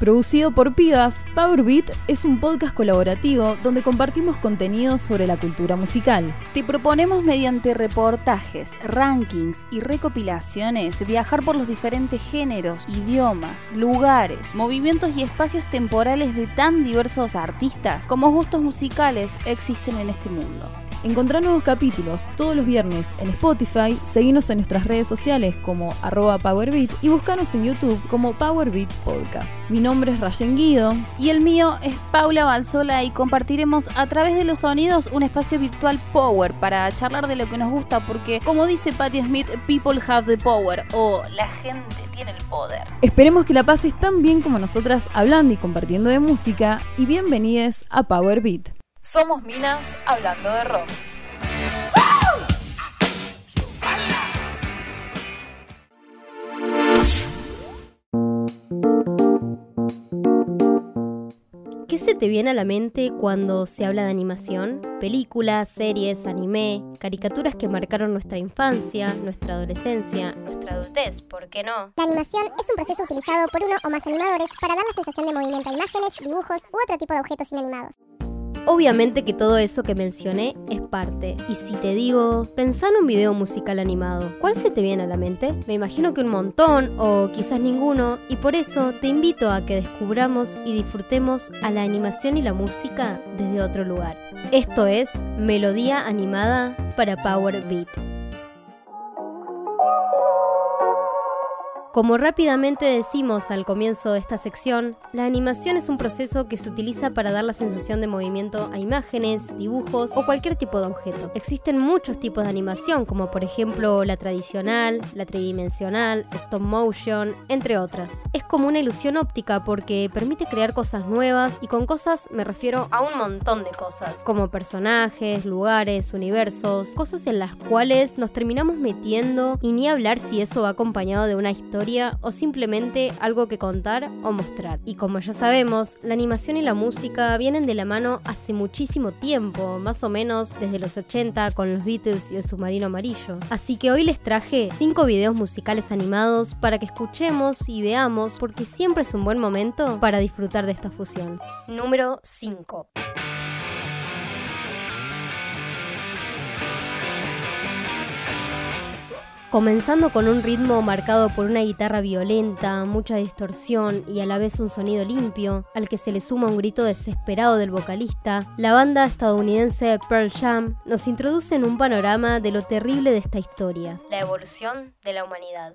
Producido por Pibas, Powerbeat es un podcast colaborativo donde compartimos contenidos sobre la cultura musical. Te proponemos mediante reportajes, rankings y recopilaciones viajar por los diferentes géneros, idiomas, lugares, movimientos y espacios temporales de tan diversos artistas como gustos musicales existen en este mundo. Encontrá nuevos capítulos todos los viernes en Spotify, seguinos en nuestras redes sociales como arroba PowerBeat y buscanos en YouTube como PowerBeat Podcast. Mi nombre es Rayen Guido y el mío es Paula Balzola y compartiremos a través de los sonidos un espacio virtual Power para charlar de lo que nos gusta porque como dice Patti Smith, people have the power o la gente tiene el poder. Esperemos que la pases tan bien como nosotras hablando y compartiendo de música y bienvenidos a PowerBeat. Somos Minas hablando de rock. ¿Qué se te viene a la mente cuando se habla de animación? Películas, series, anime, caricaturas que marcaron nuestra infancia, nuestra adolescencia, nuestra adultez, ¿por qué no? La animación es un proceso utilizado por uno o más animadores para dar la sensación de movimiento a imágenes, dibujos u otro tipo de objetos inanimados. Obviamente que todo eso que mencioné es parte. Y si te digo, pensá en un video musical animado, ¿cuál se te viene a la mente? Me imagino que un montón o quizás ninguno, y por eso te invito a que descubramos y disfrutemos a la animación y la música desde otro lugar. Esto es Melodía Animada para Power Beat. Como rápidamente decimos al comienzo de esta sección, la animación es un proceso que se utiliza para dar la sensación de movimiento a imágenes, dibujos o cualquier tipo de objeto. Existen muchos tipos de animación, como por ejemplo la tradicional, la tridimensional, stop motion, entre otras. Es como una ilusión óptica porque permite crear cosas nuevas y con cosas me refiero a un montón de cosas, como personajes, lugares, universos, cosas en las cuales nos terminamos metiendo y ni hablar si eso va acompañado de una historia o simplemente algo que contar o mostrar. Y como ya sabemos, la animación y la música vienen de la mano hace muchísimo tiempo, más o menos desde los 80 con los Beatles y el submarino amarillo. Así que hoy les traje 5 videos musicales animados para que escuchemos y veamos porque siempre es un buen momento para disfrutar de esta fusión. Número 5. Comenzando con un ritmo marcado por una guitarra violenta, mucha distorsión y a la vez un sonido limpio, al que se le suma un grito desesperado del vocalista, la banda estadounidense Pearl Jam nos introduce en un panorama de lo terrible de esta historia, la evolución de la humanidad.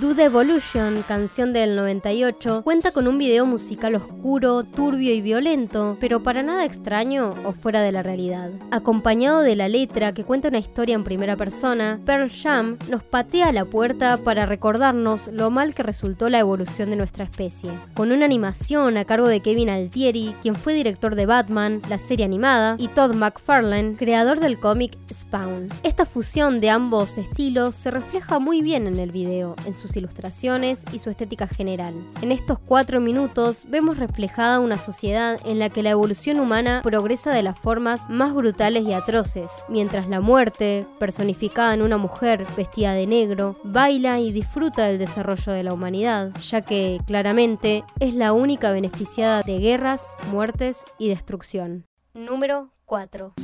Do the Evolution, canción del 98, cuenta con un video musical oscuro, turbio y violento, pero para nada extraño o fuera de la realidad. Acompañado de la letra que cuenta una historia en primera persona, Pearl Jam nos patea la puerta para recordarnos lo mal que resultó la evolución de nuestra especie. Con una animación a cargo de Kevin Altieri, quien fue director de Batman, la serie animada, y Todd McFarlane, creador del cómic Spawn. Esta fusión de ambos estilos se refleja muy bien en el video, en sus ilustraciones y su estética general. En estos cuatro minutos vemos reflejada una sociedad en la que la evolución humana progresa de las formas más brutales y atroces, mientras la muerte, personificada en una mujer vestida de negro, baila y disfruta del desarrollo de la humanidad, ya que claramente es la única beneficiada de guerras, muertes y destrucción. Número 4.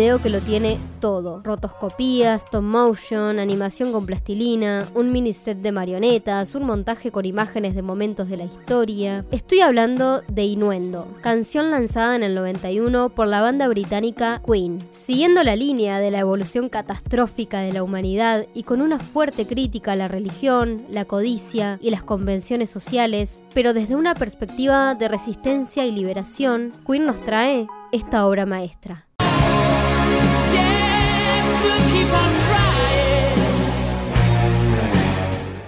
Video que lo tiene todo. Rotoscopías, stop motion, animación con plastilina, un mini set de marionetas, un montaje con imágenes de momentos de la historia. Estoy hablando de Inuendo, canción lanzada en el 91 por la banda británica Queen. Siguiendo la línea de la evolución catastrófica de la humanidad y con una fuerte crítica a la religión, la codicia y las convenciones sociales, pero desde una perspectiva de resistencia y liberación, Queen nos trae esta obra maestra.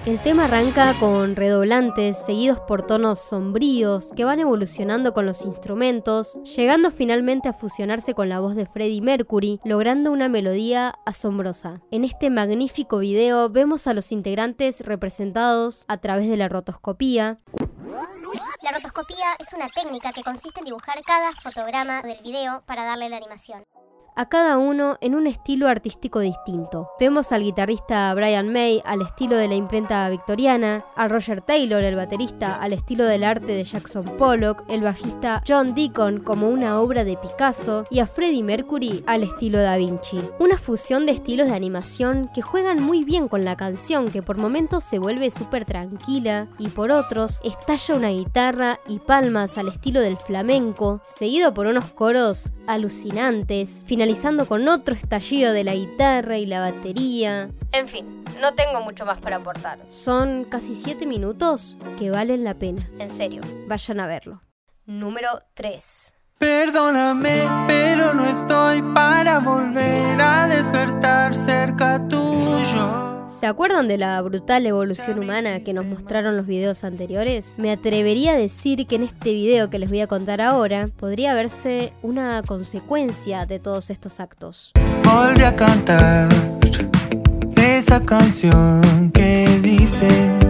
El tema arranca con redoblantes seguidos por tonos sombríos que van evolucionando con los instrumentos, llegando finalmente a fusionarse con la voz de Freddie Mercury, logrando una melodía asombrosa. En este magnífico video vemos a los integrantes representados a través de la rotoscopía. La rotoscopía es una técnica que consiste en dibujar cada fotograma del video para darle la animación a cada uno en un estilo artístico distinto. Vemos al guitarrista Brian May al estilo de la imprenta victoriana, a Roger Taylor, el baterista, al estilo del arte de Jackson Pollock, el bajista John Deacon como una obra de Picasso y a Freddie Mercury al estilo Da Vinci. Una fusión de estilos de animación que juegan muy bien con la canción que por momentos se vuelve súper tranquila y por otros estalla una guitarra y palmas al estilo del flamenco, seguido por unos coros alucinantes, finalizando con otro estallido de la guitarra y la batería. En fin, no tengo mucho más para aportar. Son casi 7 minutos que valen la pena. En serio, vayan a verlo. Número 3. Perdóname, pero no estoy para volver a despertar cerca tuyo. ¿Se acuerdan de la brutal evolución humana que nos mostraron los videos anteriores? Me atrevería a decir que en este video que les voy a contar ahora podría verse una consecuencia de todos estos actos. Volví a cantar esa canción que dice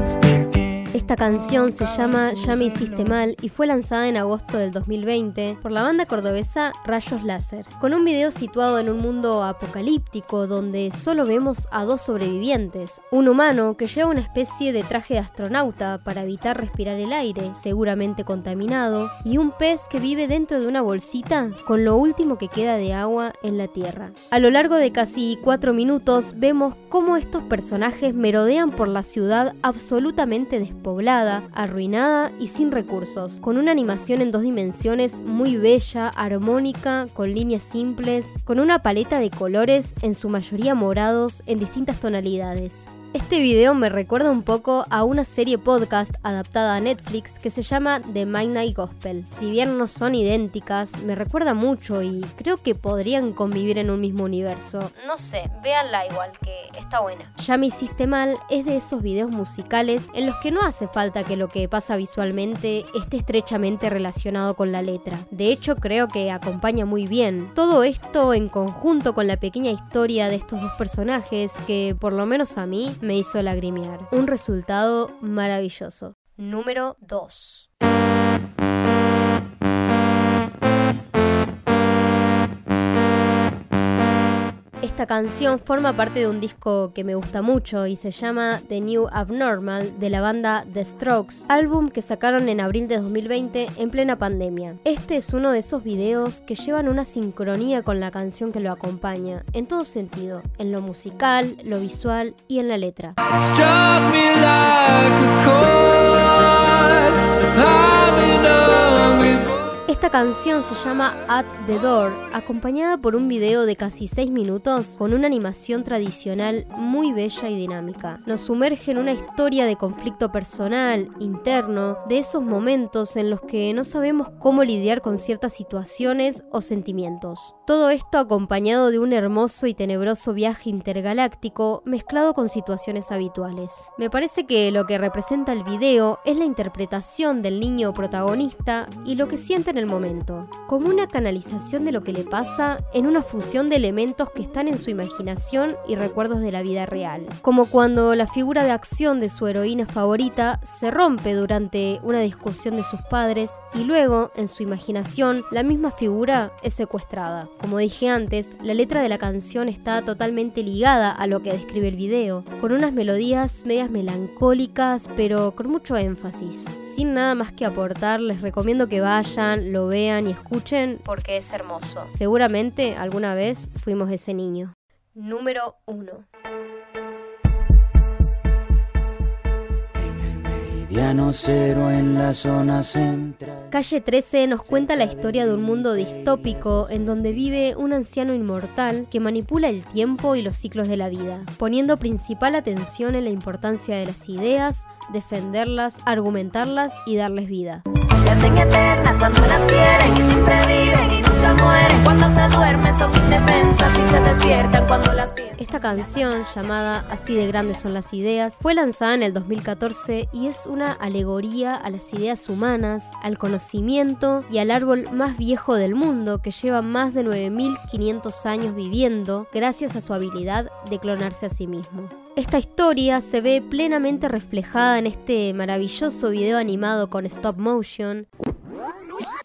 esta canción se llama Ya me hiciste mal y fue lanzada en agosto del 2020 por la banda cordobesa Rayos Láser, con un video situado en un mundo apocalíptico donde solo vemos a dos sobrevivientes, un humano que lleva una especie de traje de astronauta para evitar respirar el aire, seguramente contaminado, y un pez que vive dentro de una bolsita con lo último que queda de agua en la Tierra. A lo largo de casi cuatro minutos vemos cómo estos personajes merodean por la ciudad absolutamente despoblada poblada, arruinada y sin recursos, con una animación en dos dimensiones muy bella, armónica, con líneas simples, con una paleta de colores en su mayoría morados en distintas tonalidades. Este video me recuerda un poco a una serie podcast adaptada a Netflix que se llama The Midnight Gospel. Si bien no son idénticas, me recuerda mucho y creo que podrían convivir en un mismo universo. No sé, véanla igual, que está buena. Ya me hiciste mal es de esos videos musicales en los que no hace falta que lo que pasa visualmente esté estrechamente relacionado con la letra. De hecho, creo que acompaña muy bien. Todo esto en conjunto con la pequeña historia de estos dos personajes que, por lo menos a mí, me hizo lagrimear. Un resultado maravilloso. Número 2. Esta canción forma parte de un disco que me gusta mucho y se llama The New Abnormal de la banda The Strokes, álbum que sacaron en abril de 2020 en plena pandemia. Este es uno de esos videos que llevan una sincronía con la canción que lo acompaña, en todo sentido, en lo musical, lo visual y en la letra. Esta canción se llama At the Door, acompañada por un video de casi 6 minutos con una animación tradicional muy bella y dinámica. Nos sumerge en una historia de conflicto personal, interno, de esos momentos en los que no sabemos cómo lidiar con ciertas situaciones o sentimientos. Todo esto acompañado de un hermoso y tenebroso viaje intergaláctico mezclado con situaciones habituales. Me parece que lo que representa el video es la interpretación del niño protagonista y lo que siente en el momento, como una canalización de lo que le pasa en una fusión de elementos que están en su imaginación y recuerdos de la vida real, como cuando la figura de acción de su heroína favorita se rompe durante una discusión de sus padres y luego, en su imaginación, la misma figura es secuestrada. Como dije antes, la letra de la canción está totalmente ligada a lo que describe el video, con unas melodías medias melancólicas pero con mucho énfasis. Sin nada más que aportar, les recomiendo que vayan, lo vean y escuchen porque es hermoso. Seguramente alguna vez fuimos ese niño. Número 1. en la zona central. Calle 13 nos cuenta la historia de un mundo distópico en donde vive un anciano inmortal que manipula el tiempo y los ciclos de la vida, poniendo principal atención en la importancia de las ideas, defenderlas, argumentarlas y darles vida. Hacen eternas cuando las quieren y siempre viven Esta canción, llamada Así de grandes son las ideas, fue lanzada en el 2014 y es una alegoría a las ideas humanas, al conocimiento y al árbol más viejo del mundo que lleva más de 9.500 años viviendo gracias a su habilidad de clonarse a sí mismo. Esta historia se ve plenamente reflejada en este maravilloso video animado con stop motion,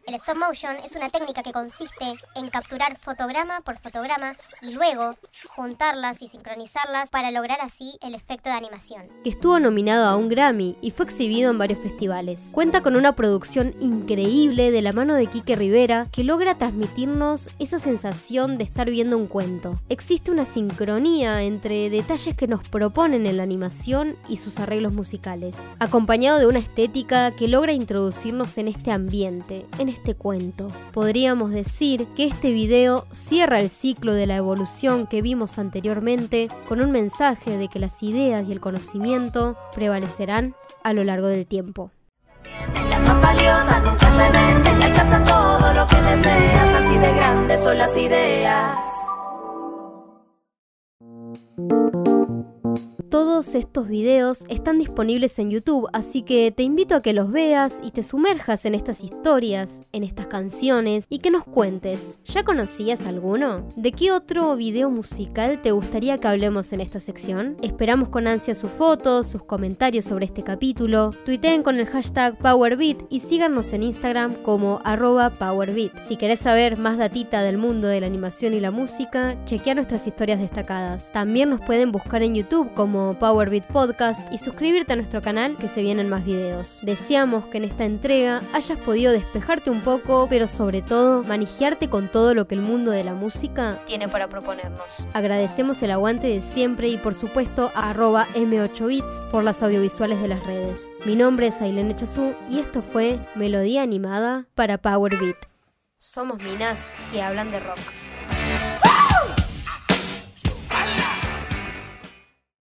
el stop motion es una técnica que consiste en capturar fotograma por fotograma y luego juntarlas y sincronizarlas para lograr así el efecto de animación. que estuvo nominado a un Grammy y fue exhibido en varios festivales. Cuenta con una producción increíble de la mano de Quique Rivera que logra transmitirnos esa sensación de estar viendo un cuento. Existe una sincronía entre detalles que nos proponen en la animación y sus arreglos musicales, acompañado de una estética que logra introducirnos en este ambiente, en este cuento. Podríamos decir que este video cierra el ciclo de la evolución que vimos anteriormente con un mensaje de que las ideas y el conocimiento prevalecerán a lo largo del tiempo. Estos videos están disponibles en YouTube, así que te invito a que los veas y te sumerjas en estas historias, en estas canciones y que nos cuentes. ¿Ya conocías alguno? ¿De qué otro video musical te gustaría que hablemos en esta sección? Esperamos con ansia sus fotos, sus comentarios sobre este capítulo. Tuiteen con el hashtag PowerBeat y síganos en Instagram como arroba PowerBeat. Si querés saber más datita del mundo de la animación y la música, chequea nuestras historias destacadas. También nos pueden buscar en YouTube como Powerbeat Podcast y suscribirte a nuestro canal que se vienen más videos. Deseamos que en esta entrega hayas podido despejarte un poco, pero sobre todo manejiarte con todo lo que el mundo de la música tiene para proponernos. Agradecemos el aguante de siempre y por supuesto a arroba M8bits por las audiovisuales de las redes. Mi nombre es Ailene Chazú y esto fue Melodía Animada para Powerbeat. Somos minas que hablan de rock.